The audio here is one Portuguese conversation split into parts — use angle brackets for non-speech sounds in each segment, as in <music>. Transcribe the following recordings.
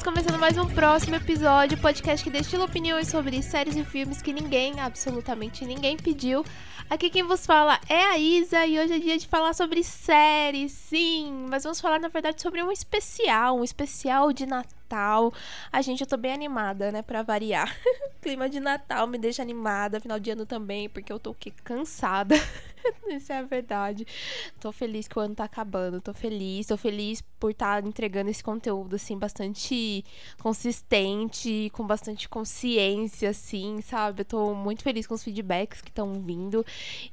Estamos começando mais um próximo episódio, podcast que destila opiniões sobre séries e filmes que ninguém, absolutamente ninguém pediu. Aqui quem vos fala é a Isa e hoje é dia de falar sobre séries, sim, mas vamos falar na verdade sobre um especial, um especial de Natal. A gente, eu tô bem animada, né, pra variar. <laughs> Clima de Natal me deixa animada, final de ano também, porque eu tô o quê? Cansada. <laughs> <laughs> Isso é a verdade. Tô feliz que o ano tá acabando. Tô feliz. Tô feliz por estar tá entregando esse conteúdo, assim, bastante consistente, com bastante consciência, assim, sabe? Eu tô muito feliz com os feedbacks que estão vindo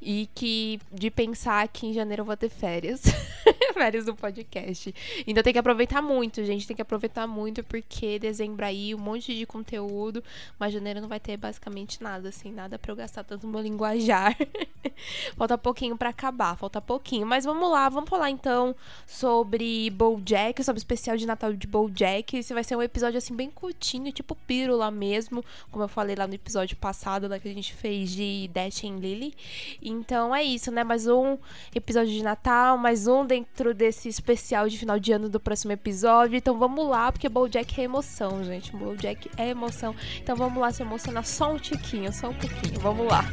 e que de pensar que em janeiro eu vou ter férias. <laughs> férias do podcast. Então tem que aproveitar muito, gente. Tem que aproveitar muito, porque dezembro aí, um monte de conteúdo, mas janeiro não vai ter basicamente nada, assim, nada pra eu gastar tanto meu linguajar. <laughs> Falta pouquinho para acabar, falta pouquinho. Mas vamos lá, vamos falar então sobre BoJack, sobre o especial de Natal de BoJack. Esse vai ser um episódio assim bem curtinho, tipo pílula mesmo, como eu falei lá no episódio passado, lá que a gente fez de Dash e Lily. Então é isso, né? Mais um episódio de Natal, mais um dentro desse especial de final de ano do próximo episódio. Então vamos lá, porque BoJack é emoção, gente. BoJack é emoção. Então vamos lá se emocionar só um tiquinho, só um pouquinho. Vamos lá.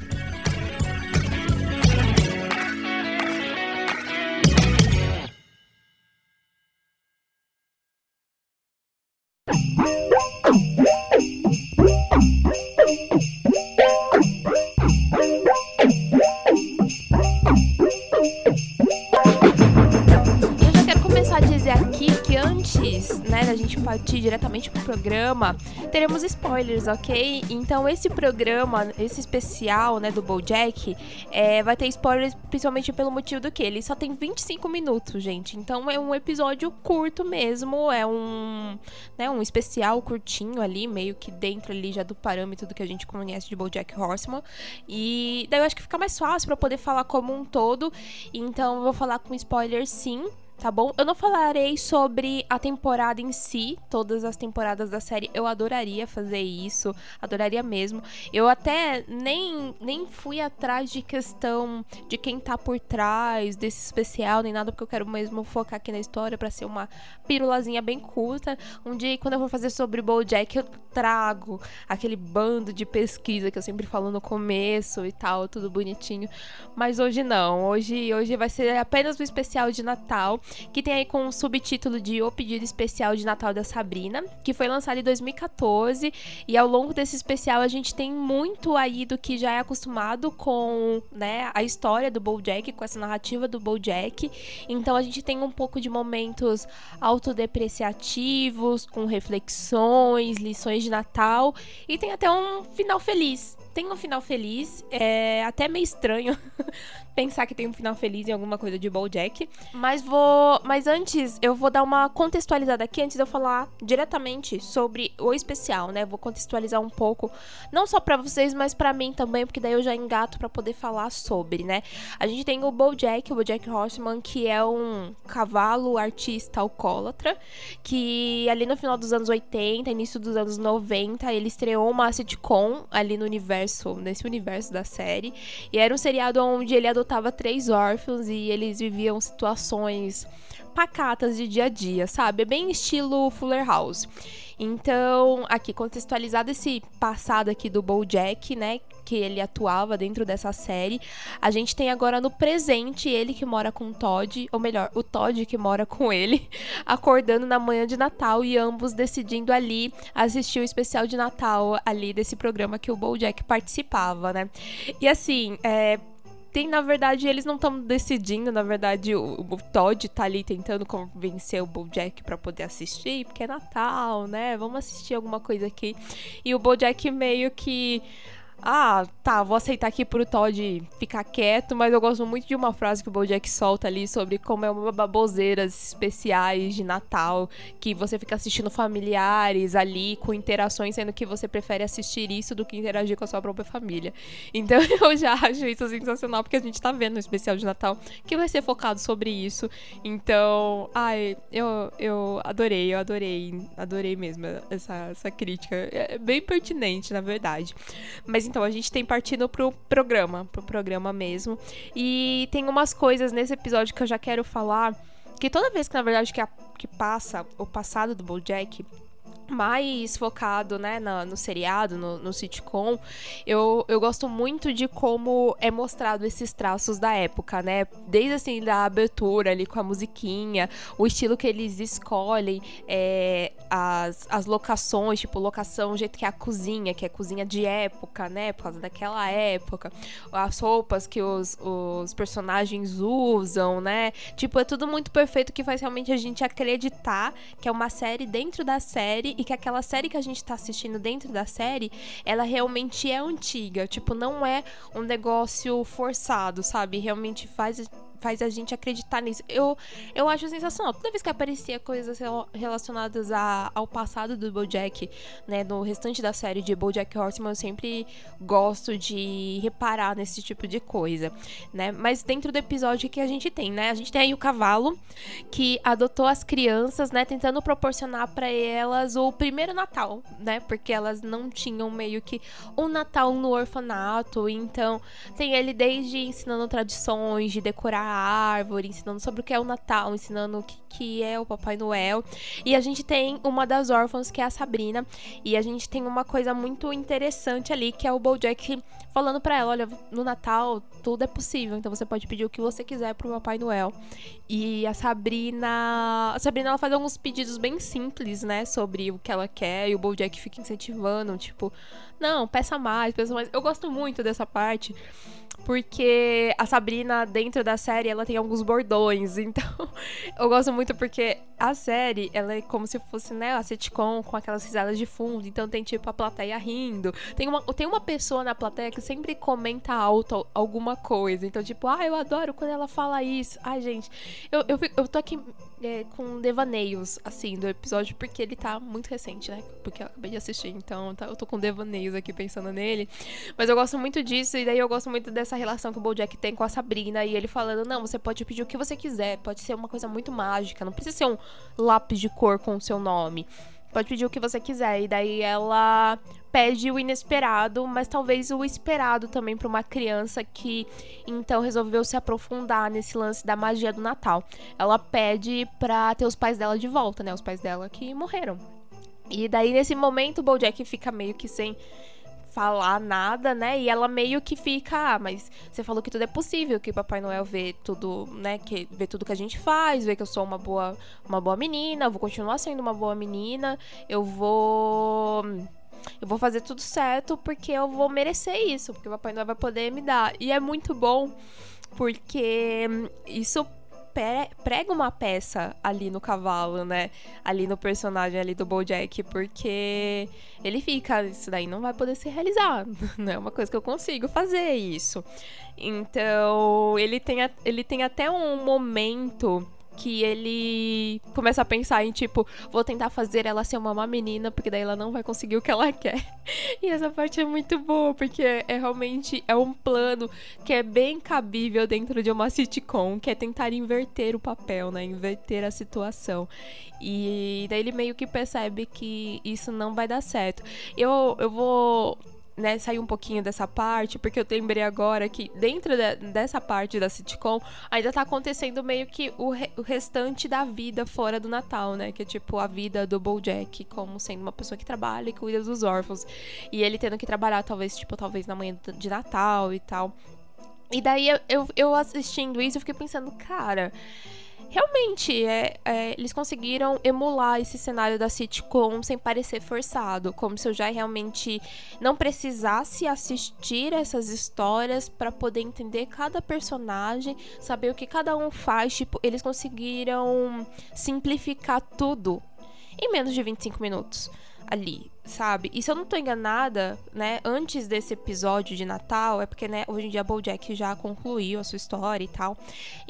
Partir diretamente pro programa, teremos spoilers, ok? Então esse programa, esse especial, né, do BoJack, é, vai ter spoilers principalmente pelo motivo do que ele só tem 25 minutos, gente. Então é um episódio curto mesmo, é um, né, um especial curtinho ali, meio que dentro ali já do parâmetro do que a gente conhece de BoJack Horseman. E daí eu acho que fica mais fácil para poder falar como um todo. Então eu vou falar com spoilers sim, tá bom? Eu não falarei sobre a temporada em si, todas as temporadas da série. Eu adoraria fazer isso, adoraria mesmo. Eu até nem, nem fui atrás de questão de quem tá por trás desse especial, nem nada, porque eu quero mesmo focar aqui na história para ser uma pirulazinha bem curta. Um dia, quando eu for fazer sobre BoJack, eu trago aquele bando de pesquisa que eu sempre falo no começo e tal, tudo bonitinho. Mas hoje não. Hoje, hoje vai ser apenas o especial de Natal que tem aí com o subtítulo de O Pedido Especial de Natal da Sabrina, que foi lançado em 2014. E ao longo desse especial a gente tem muito aí do que já é acostumado com né, a história do BoJack, com essa narrativa do BoJack. Então a gente tem um pouco de momentos autodepreciativos, com reflexões, lições de Natal e tem até um final feliz tem um final feliz. É até meio estranho <laughs> pensar que tem um final feliz em alguma coisa de BoJack. Mas vou, mas antes eu vou dar uma contextualizada aqui antes de eu falar diretamente sobre o especial, né? Vou contextualizar um pouco, não só para vocês, mas para mim também, porque daí eu já engato para poder falar sobre, né? A gente tem o BoJack, o BoJack Horseman, que é um cavalo artista alcoólatra, que ali no final dos anos 80, início dos anos 90, ele estreou uma sitcom ali no universo nesse universo da série. E era um seriado onde ele adotava três órfãos e eles viviam situações pacatas de dia a dia, sabe? É bem estilo Fuller House. Então, aqui contextualizado esse passado aqui do BoJack, né, que ele atuava dentro dessa série, a gente tem agora no presente ele que mora com o Todd, ou melhor, o Todd que mora com ele, <laughs> acordando na manhã de Natal e ambos decidindo ali assistir o especial de Natal ali desse programa que o BoJack participava, né? E assim, é, tem, na verdade, eles não estão decidindo, na verdade, o, o, Todd tá ali tentando convencer o BoJack para poder assistir, porque é Natal, né? Vamos assistir alguma coisa aqui. E o BoJack meio que ah, tá, vou aceitar aqui pro Todd ficar quieto, mas eu gosto muito de uma frase que o Bojack solta ali sobre como é uma baboseiras especiais de Natal, que você fica assistindo familiares ali, com interações, sendo que você prefere assistir isso do que interagir com a sua própria família. Então <laughs> eu já acho isso sensacional, porque a gente tá vendo um especial de Natal que vai ser focado sobre isso. Então, ai, eu, eu adorei, eu adorei, adorei mesmo essa, essa crítica. É bem pertinente, na verdade. Mas então a gente tem partido pro programa, pro programa mesmo. E tem umas coisas nesse episódio que eu já quero falar. Que toda vez que, na verdade, que, a, que passa o passado do Bojack, mais focado, né, no, no seriado, no, no, sitcom, eu, eu gosto muito de como é mostrado esses traços da época, né? Desde assim, da abertura ali com a musiquinha, o estilo que eles escolhem, é, as, as locações, tipo, locação, o jeito que é a cozinha, que é cozinha de época, né? Por causa daquela época, as roupas que os, os personagens usam, né? Tipo, é tudo muito perfeito que faz realmente a gente acreditar que é uma série dentro da série e que aquela série que a gente tá assistindo dentro da série, ela realmente é antiga. Tipo, não é um negócio forçado, sabe? Realmente faz faz a gente acreditar nisso. Eu, eu acho sensacional. Toda vez que aparecia coisas relacionadas a, ao passado do BoJack, né, no restante da série de BoJack Horseman, eu sempre gosto de reparar nesse tipo de coisa, né? Mas dentro do episódio que a gente tem, né? A gente tem aí o cavalo que adotou as crianças, né, tentando proporcionar para elas o primeiro Natal, né? Porque elas não tinham meio que um Natal no orfanato, então tem ele desde ensinando tradições de decorar árvore, ensinando sobre o que é o Natal, ensinando o que, que é o Papai Noel. E a gente tem uma das órfãs, que é a Sabrina. E a gente tem uma coisa muito interessante ali, que é o Bojack falando para ela: olha, no Natal tudo é possível, então você pode pedir o que você quiser pro Papai Noel. E a Sabrina. A Sabrina ela faz alguns pedidos bem simples, né? Sobre o que ela quer. E o Bojack fica incentivando, tipo, não, peça mais, peça mais. Eu gosto muito dessa parte porque a Sabrina, dentro da série, ela tem alguns bordões. <laughs> Então, eu gosto muito porque a série, ela é como se fosse, né, a sitcom com aquelas risadas de fundo. Então, tem, tipo, a plateia rindo. Tem uma, tem uma pessoa na plateia que sempre comenta alto alguma coisa. Então, tipo, ah, eu adoro quando ela fala isso. Ai, gente, eu, eu, eu tô aqui é, com devaneios, assim, do episódio, porque ele tá muito recente, né? Porque eu acabei de assistir. Então, tá, eu tô com devaneios aqui pensando nele. Mas eu gosto muito disso. E daí eu gosto muito dessa essa relação que o Bojack tem com a Sabrina e ele falando: não, você pode pedir o que você quiser, pode ser uma coisa muito mágica, não precisa ser um lápis de cor com o seu nome. Pode pedir o que você quiser. E daí ela pede o inesperado, mas talvez o esperado também para uma criança que então resolveu se aprofundar nesse lance da magia do Natal. Ela pede pra ter os pais dela de volta, né? Os pais dela que morreram. E daí nesse momento o Bojack fica meio que sem falar nada, né? E ela meio que fica, ah, mas você falou que tudo é possível, que Papai Noel vê tudo, né? Que vê tudo que a gente faz, vê que eu sou uma boa, uma boa menina, eu vou continuar sendo uma boa menina, eu vou eu vou fazer tudo certo porque eu vou merecer isso, porque o Papai Noel vai poder me dar. E é muito bom porque isso prega uma peça ali no cavalo, né? Ali no personagem ali do Bojack, porque ele fica, isso daí não vai poder ser realizado, <laughs> não é uma coisa que eu consigo fazer isso. Então, ele tem, ele tem até um momento que ele começa a pensar em tipo, vou tentar fazer ela ser uma má menina, porque daí ela não vai conseguir o que ela <laughs> quer. E essa parte é muito boa, porque é realmente é um plano que é bem cabível dentro de uma sitcom, que é tentar inverter o papel, né? Inverter a situação. E daí ele meio que percebe que isso não vai dar certo. Eu, eu vou né, sair um pouquinho dessa parte, porque eu lembrei agora que dentro de, dessa parte da sitcom ainda tá acontecendo meio que o, re, o, restante da vida fora do Natal, né? Que é tipo a vida do Bojack como sendo uma pessoa que trabalha e cuida dos órfãos. E ele tendo que trabalhar, talvez, tipo, talvez na manhã de Natal e tal. E daí eu, eu, assistindo isso, eu fiquei pensando, cara realmente, é, é, eles conseguiram emular esse cenário da sitcom sem parecer forçado, como se eu já realmente não precisasse assistir essas histórias para poder entender cada personagem, saber o que cada um faz. Tipo, eles conseguiram simplificar tudo em menos de 25 minutos ali, sabe? E se eu não tô enganada, né, antes desse episódio de Natal, é porque, né, hoje em dia BoJack já concluiu a sua história e tal.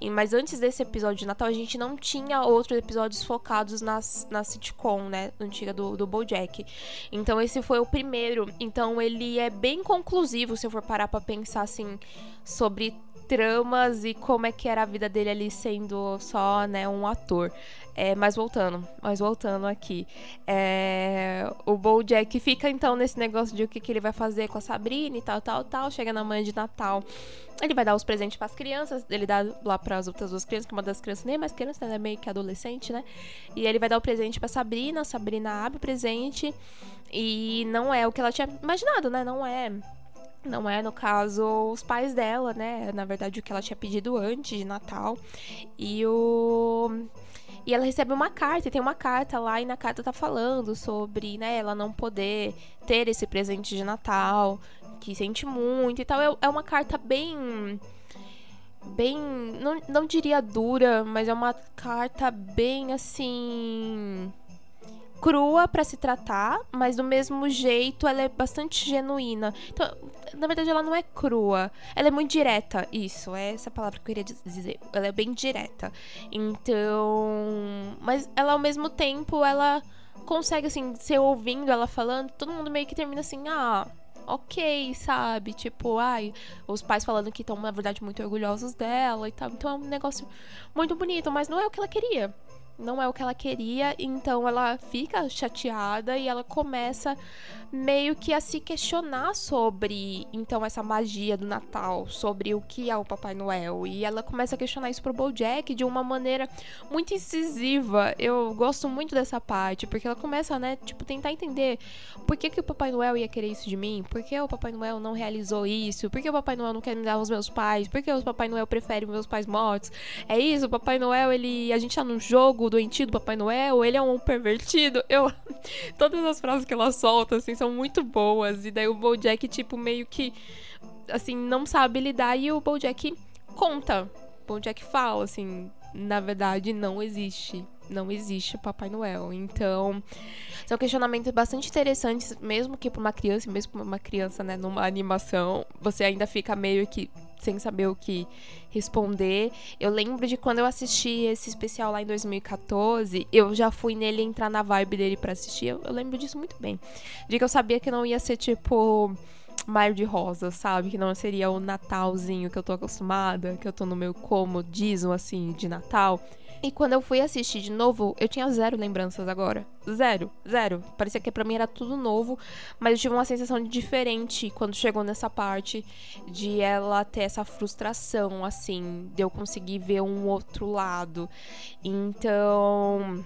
E, mas antes desse episódio de Natal, a gente não tinha outros episódios focados nas, na sitcom, né, antiga do, do BoJack. Então esse foi o primeiro. Então ele é bem conclusivo, se eu for parar pra pensar, assim, sobre tramas e como é que era a vida dele ali sendo só, né, um ator. É, mas voltando, mas voltando aqui. É, o Bojack fica então nesse negócio de o que, que ele vai fazer com a Sabrina e tal, tal, tal. Chega na manhã de Natal. Ele vai dar os presentes para as crianças. Ele dá lá para as outras duas crianças, que uma das crianças nem é mais criança, ela é meio que adolescente, né? E ele vai dar o presente para Sabrina. A Sabrina abre o presente e não é o que ela tinha imaginado, né? Não é não é, no caso, os pais dela, né? Na verdade, o que ela tinha pedido antes de Natal. E o. E ela recebe uma carta, e tem uma carta lá, e na carta tá falando sobre, né, ela não poder ter esse presente de Natal, que sente muito e tal. É, é uma carta bem. Bem. Não, não diria dura, mas é uma carta bem assim crua para se tratar, mas do mesmo jeito ela é bastante genuína. Então, na verdade, ela não é crua, ela é muito direta. Isso, é essa palavra que eu queria dizer. Ela é bem direta. Então. Mas ela ao mesmo tempo, ela consegue, assim, ser ouvindo ela falando, todo mundo meio que termina assim, ah ok, sabe? Tipo, ai, os pais falando que estão, na verdade, muito orgulhosos dela e tal. Então é um negócio muito bonito, mas não é o que ela queria não é o que ela queria, então ela fica chateada e ela começa meio que a se questionar sobre então essa magia do Natal, sobre o que é o Papai Noel, e ela começa a questionar isso pro BoJack de uma maneira muito incisiva. Eu gosto muito dessa parte, porque ela começa, né, tipo tentar entender por que que o Papai Noel ia querer isso de mim? Por que o Papai Noel não realizou isso? Por que o Papai Noel não quer me dar os meus pais? Por que o Papai Noel prefere meus pais mortos? É isso, o Papai Noel, ele a gente tá num jogo jogo doentio do Papai Noel, ele é um pervertido. Eu. <laughs> Todas as frases que ela solta, assim, são muito boas. E daí o Bojack, tipo, meio que. Assim, não sabe lidar. E o Bojack conta. O Bojack fala, assim. Na verdade, não existe. Não existe Papai Noel. Então, são questionamentos bastante interessantes, mesmo que para uma criança, mesmo para uma criança, né, numa animação, você ainda fica meio que sem saber o que responder. Eu lembro de quando eu assisti esse especial lá em 2014, eu já fui nele entrar na vibe dele para assistir. Eu, eu, lembro disso muito bem. De que eu sabia que não ia ser tipo Mar de Rosa, sabe? Que não seria o Natalzinho que eu tô acostumada, que eu tô no meu comodismo assim de Natal. E quando eu fui assistir de novo, eu tinha zero lembranças agora. Zero, zero. Parecia que para mim era tudo novo, mas eu tive uma sensação de diferente quando chegou nessa parte de ela ter essa frustração, assim, de eu conseguir ver um outro lado. Então.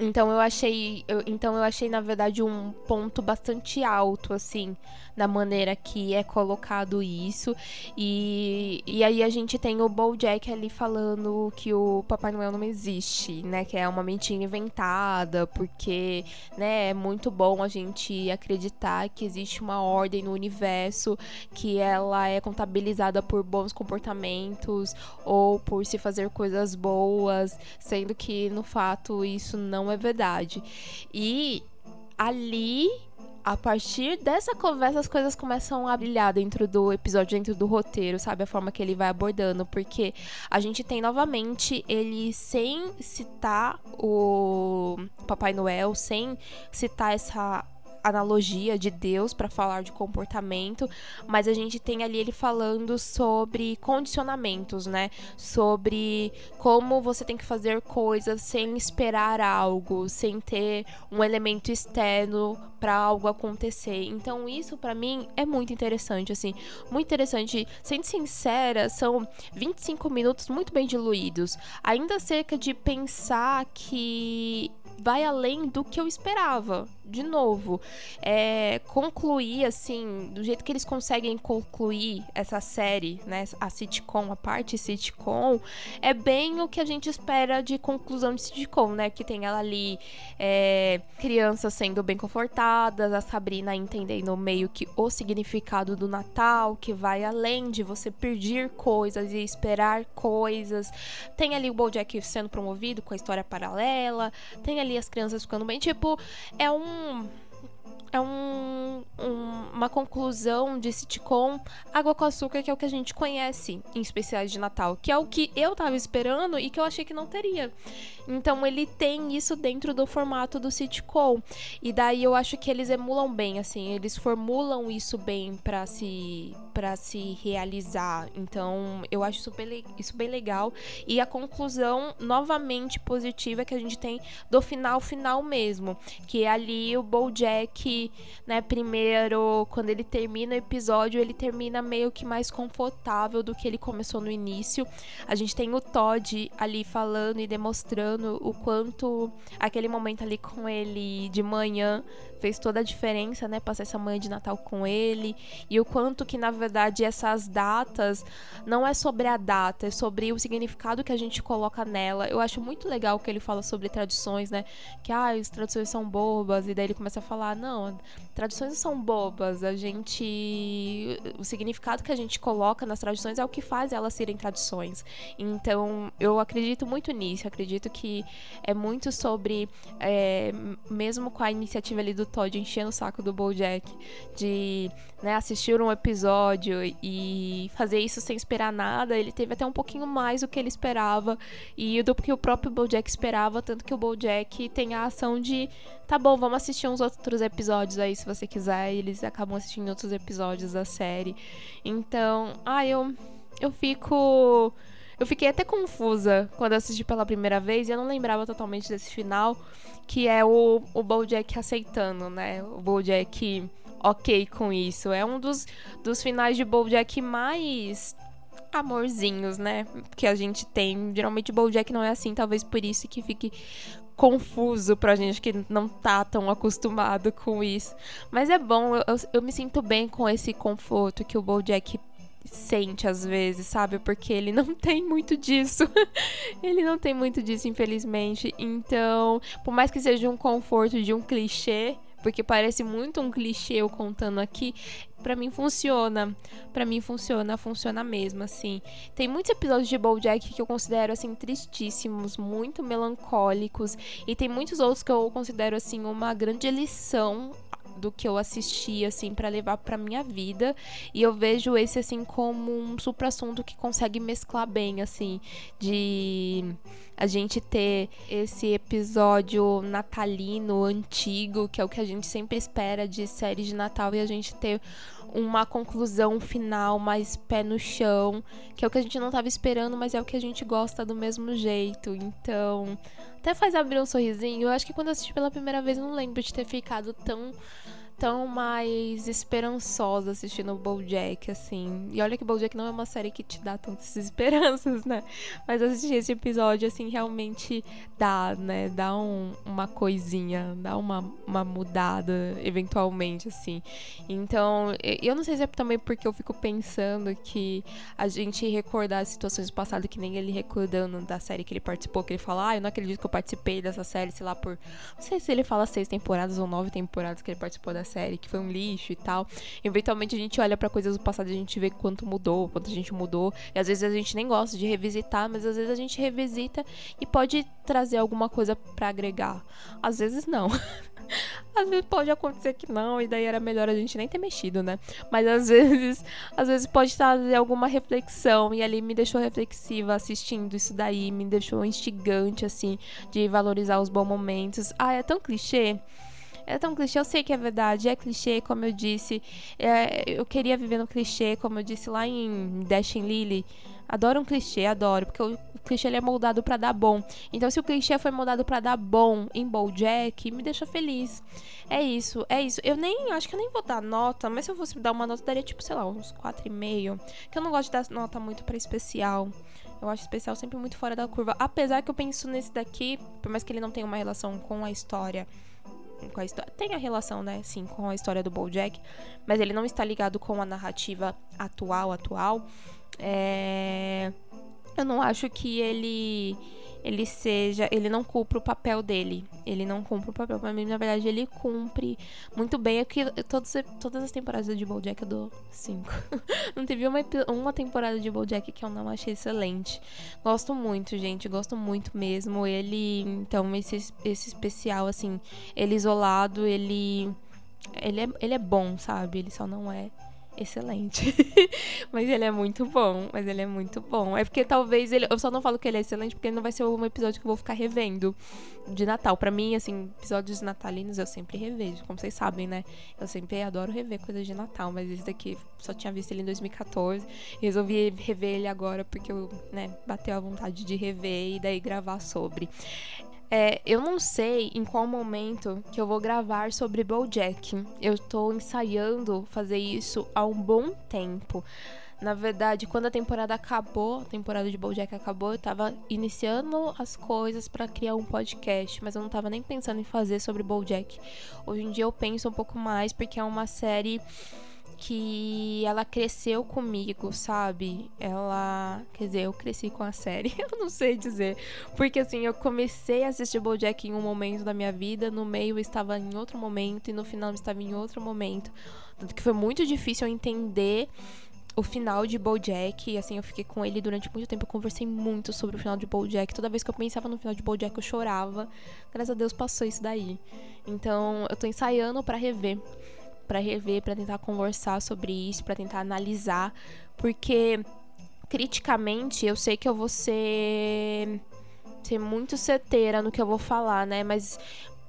Então eu achei. Eu, então eu achei, na verdade, um ponto bastante alto, assim, da maneira que é colocado isso. E, e aí a gente tem o Bojack ali falando que o Papai Noel não existe, né? Que é uma mentira inventada, porque, né, é muito bom a gente acreditar que existe uma ordem no universo, que ela é contabilizada por bons comportamentos ou por se fazer coisas boas, sendo que no fato isso não é verdade. E ali a partir dessa conversa as coisas começam a brilhar dentro do episódio, dentro do roteiro, sabe? A forma que ele vai abordando. Porque a gente tem novamente ele sem citar o Papai Noel, sem citar essa analogia de Deus para falar de comportamento, mas a gente tem ali ele falando sobre condicionamentos, né? Sobre como você tem que fazer coisas sem esperar algo, sem ter um elemento externo para algo acontecer. Então isso para mim é muito interessante, assim, muito interessante. Sendo sincera, são 25 minutos muito bem diluídos. Ainda cerca de pensar que vai além do que eu esperava. De novo, é, concluir assim, do jeito que eles conseguem concluir essa série, né? A sitcom, a parte sitcom, é bem o que a gente espera de conclusão de sitcom, né? Que tem ela ali, é, crianças sendo bem confortadas, a Sabrina entendendo meio que o significado do Natal, que vai além de você pedir coisas e esperar coisas. Tem ali o Bojack sendo promovido com a história paralela, tem ali as crianças ficando bem. Tipo, é um. 嗯。É um, um, uma conclusão de sitcom água com açúcar, que é o que a gente conhece em especiais de Natal, que é o que eu tava esperando e que eu achei que não teria. Então ele tem isso dentro do formato do sitcom. E daí eu acho que eles emulam bem, assim, eles formulam isso bem para se para se realizar. Então, eu acho isso bem, isso bem legal. E a conclusão novamente positiva que a gente tem do final final mesmo, que é ali o BoJack, né, primeiro, quando ele termina o episódio, ele termina meio que mais confortável do que ele começou no início. A gente tem o Todd ali falando e demonstrando o quanto aquele momento ali com ele de manhã fez toda a diferença, né? Passar essa manhã de Natal com ele. E o quanto que, na verdade, essas datas não é sobre a data, é sobre o significado que a gente coloca nela. Eu acho muito legal que ele fala sobre tradições, né? Que, ah, as tradições são bobas. E daí ele começa a falar, não, tradições são bobas. A gente... O significado que a gente coloca nas tradições é o que faz elas serem tradições. Então, eu acredito muito nisso. Acredito que é muito sobre... É, mesmo com a iniciativa ali do Todd enchendo o saco do Bojack de né, assistir um episódio e fazer isso sem esperar nada. Ele teve até um pouquinho mais do que ele esperava e do que o próprio Bojack esperava, tanto que o Bojack tem a ação de tá bom, vamos assistir uns outros episódios aí se você quiser. E eles acabam assistindo outros episódios da série. Então, ah, eu eu fico eu fiquei até confusa quando assisti pela primeira vez e eu não lembrava totalmente desse final, que é o, o Bojack aceitando, né? O Bojack ok com isso. É um dos, dos finais de Bojack mais amorzinhos, né? Que a gente tem. Geralmente Bojack não é assim, talvez por isso que fique confuso pra gente que não tá tão acostumado com isso. Mas é bom, eu, eu me sinto bem com esse conforto que o Bojack sente às vezes, sabe? Porque ele não <laughs> tem muito disso. <laughs> ele não tem muito disso, infelizmente. Então, por mais que seja um conforto de um clichê, porque parece muito um clichê eu contando aqui, para mim funciona. para mim funciona, funciona mesmo, assim. Tem muitos episódios de BoJack que eu considero assim tristíssimos, muito melancólicos, e tem muitos outros que eu considero assim uma grande lição do que eu assisti, assim, para levar pra minha vida. E eu vejo esse, assim, como um supra-assunto que consegue mesclar bem, assim, de a gente ter esse episódio natalino antigo, que é o que a gente sempre espera de série de Natal, e a gente ter uma conclusão final mais pé no chão, que é o que a gente não estava esperando, mas é o que a gente gosta do mesmo jeito. Então, até faz abrir um sorrisinho. Eu acho que quando eu assisti pela primeira vez, não lembro de ter ficado tão tão mais esperançosa assistindo o BoJack, assim. E olha que BoJack não é uma série que te dá tantas <laughs> esperanças, né? Mas assistir esse episódio, assim, realmente dá, né? Dá um, uma coisinha, dá uma, uma mudada, eventualmente, assim. Então, eu não sei se é também porque eu fico pensando que a gente recordar as situações do passado, que nem ele recordando da série que ele participou, que ele fala, ah, eu não acredito que eu participei dessa série, sei lá, por... Não sei se ele fala seis temporadas ou nove temporadas que ele participou da série, que foi um lixo e tal. Eventualmente a gente olha para coisas do passado e a gente vê quanto mudou, quanto a gente mudou. E às vezes a gente nem gosta de revisitar, mas às vezes a gente revisita e pode trazer alguma coisa para agregar. Às vezes não. <laughs> Às vezes pode acontecer que não, e daí era melhor a gente nem ter mexido, né? Mas às <laughs> vezes, às vezes pode trazer alguma reflexão e ali me deixou reflexiva assistindo isso daí, me deixou instigante assim de valorizar os bons momentos. Ah, é tão clichê. É tão clichê, eu sei que é verdade, é clichê, como eu disse. É, eu queria viver no clichê, como eu disse lá em Dash Lily. Adoro um clichê, adoro, porque o, o clichê ele é moldado para dar bom. Então, se o clichê foi moldado para dar bom em BoJack, me deixa feliz. É isso, é isso. Eu nem acho que eu nem vou dar nota, mas se eu fosse dar uma nota, daria tipo, sei lá, uns 4,5. Que eu não gosto de dar nota muito para especial. Eu acho especial sempre muito fora da curva. Apesar que eu penso nesse daqui, por mais que ele não tenha uma relação com a história com a história. Tem a relação, né, sim, com a história do BoJack, mas ele não está ligado com a narrativa atual, atual. É... Eu não acho que ele ele seja, ele não cumpre o papel dele. Ele não cumpre o papel para mim, na verdade ele cumpre muito bem. É que todas, todas as temporadas de BoJack eu dou 5. <laughs> não teve uma, uma temporada de BoJack que eu não achei excelente. Gosto muito, gente, gosto muito mesmo. Ele, então esse esse especial assim, ele isolado, ele Ele é, ele é bom, sabe? Ele só não é excelente. <laughs> mas ele é muito bom. Mas ele é muito bom. É porque talvez ele. Eu só não falo que ele é excelente porque não vai ser um episódio que eu vou ficar revendo de Natal. Para mim, assim, episódios natalinos eu sempre revejo. Como vocês sabem, né? Eu sempre adoro rever coisas de Natal. Mas esse daqui só tinha visto ele em 2014. E resolvi rever ele agora porque eu, né, bateu a vontade de rever e daí gravar sobre. É, eu não sei em qual momento que eu vou gravar sobre BoJack. Eu tô ensaiando fazer isso há um bom tempo. Na verdade, quando a temporada acabou, a temporada de BoJack acabou, eu tava iniciando as coisas para criar um podcast, mas eu não tava nem pensando em fazer sobre BoJack. Hoje em dia eu penso um pouco mais porque é uma série que ela cresceu comigo, sabe? Ela, quer dizer, eu cresci com a série, <laughs> eu não sei dizer, porque assim, eu comecei a assistir BoJack em um momento da minha vida, no meio eu estava em outro momento e no final eu estava em outro momento. Tanto que foi muito difícil eu entender o final de BoJack, e assim, eu fiquei com ele durante muito tempo, eu conversei muito sobre o final de BoJack. Toda vez que eu pensava no final de BoJack, eu chorava. Graças a Deus passou isso daí. Então, eu tô ensaiando para rever para rever, para tentar conversar sobre isso, para tentar analisar, porque criticamente eu sei que eu vou ser ser muito certeira no que eu vou falar, né? Mas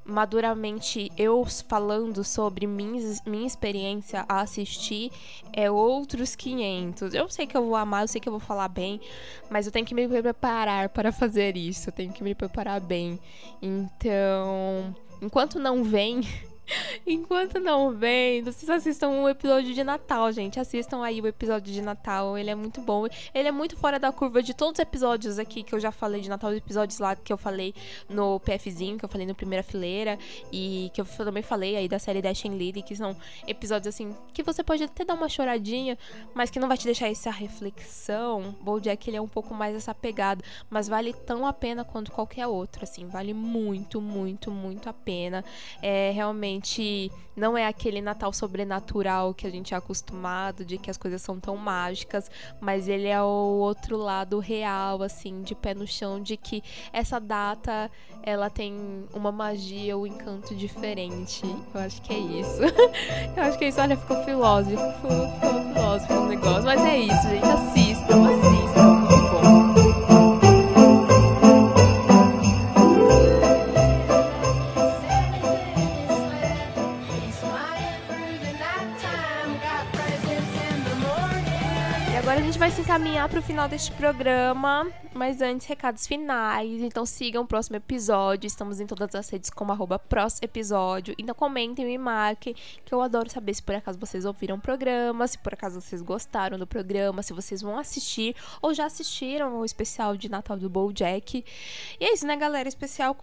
maduramente eu falando sobre minha, minha experiência a assistir é outros 500. Eu sei que eu vou amar, eu sei que eu vou falar bem, mas eu tenho que me preparar para fazer isso, eu tenho que me preparar bem. Então, enquanto não vem <laughs> Enquanto não vem, vocês assistam um episódio de Natal, gente. Assistam aí o episódio de Natal. Ele é muito bom. Ele é muito fora da curva de todos os episódios aqui que eu já falei de Natal, os episódios lá que eu falei no PFzinho, que eu falei no Primeira Fileira, e que eu também falei aí da série Dash and Lily, que são episódios assim que você pode até dar uma choradinha, mas que não vai te deixar essa reflexão. Bojack ele é um pouco mais essa pegada, mas vale tão a pena quanto qualquer outro, assim. Vale muito, muito, muito a pena. É realmente realmente não é aquele Natal sobrenatural que a gente é acostumado, de que as coisas são tão mágicas, mas ele é o outro lado real, assim, de pé no chão, de que essa data ela tem uma magia, um encanto diferente. Eu acho que é isso. <laughs> Eu acho que é isso. Olha, ficou filósofo, ficou filósofo o negócio. Mas é isso, gente. Assistam, assistam. Se encaminhar para o final deste programa, mas antes, recados finais. Então sigam o próximo episódio. Estamos em todas as redes como arroba episódio. Então comentem, me marquem, que eu adoro saber se por acaso vocês ouviram o programa, se por acaso vocês gostaram do programa, se vocês vão assistir ou já assistiram o especial de Natal do BoJack. E é isso, né, galera? Especial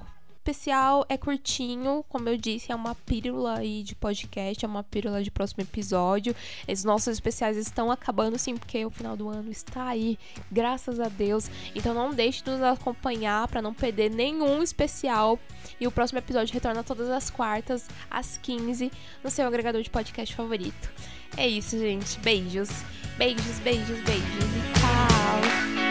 especial é curtinho, como eu disse, é uma pílula aí de podcast, é uma pílula de próximo episódio. Esses nossos especiais estão acabando sim, porque o final do ano está aí, graças a Deus. Então não deixe de nos acompanhar para não perder nenhum especial. E o próximo episódio retorna todas as quartas, às 15, no seu agregador de podcast favorito. É isso, gente. Beijos. Beijos, beijos, beijos.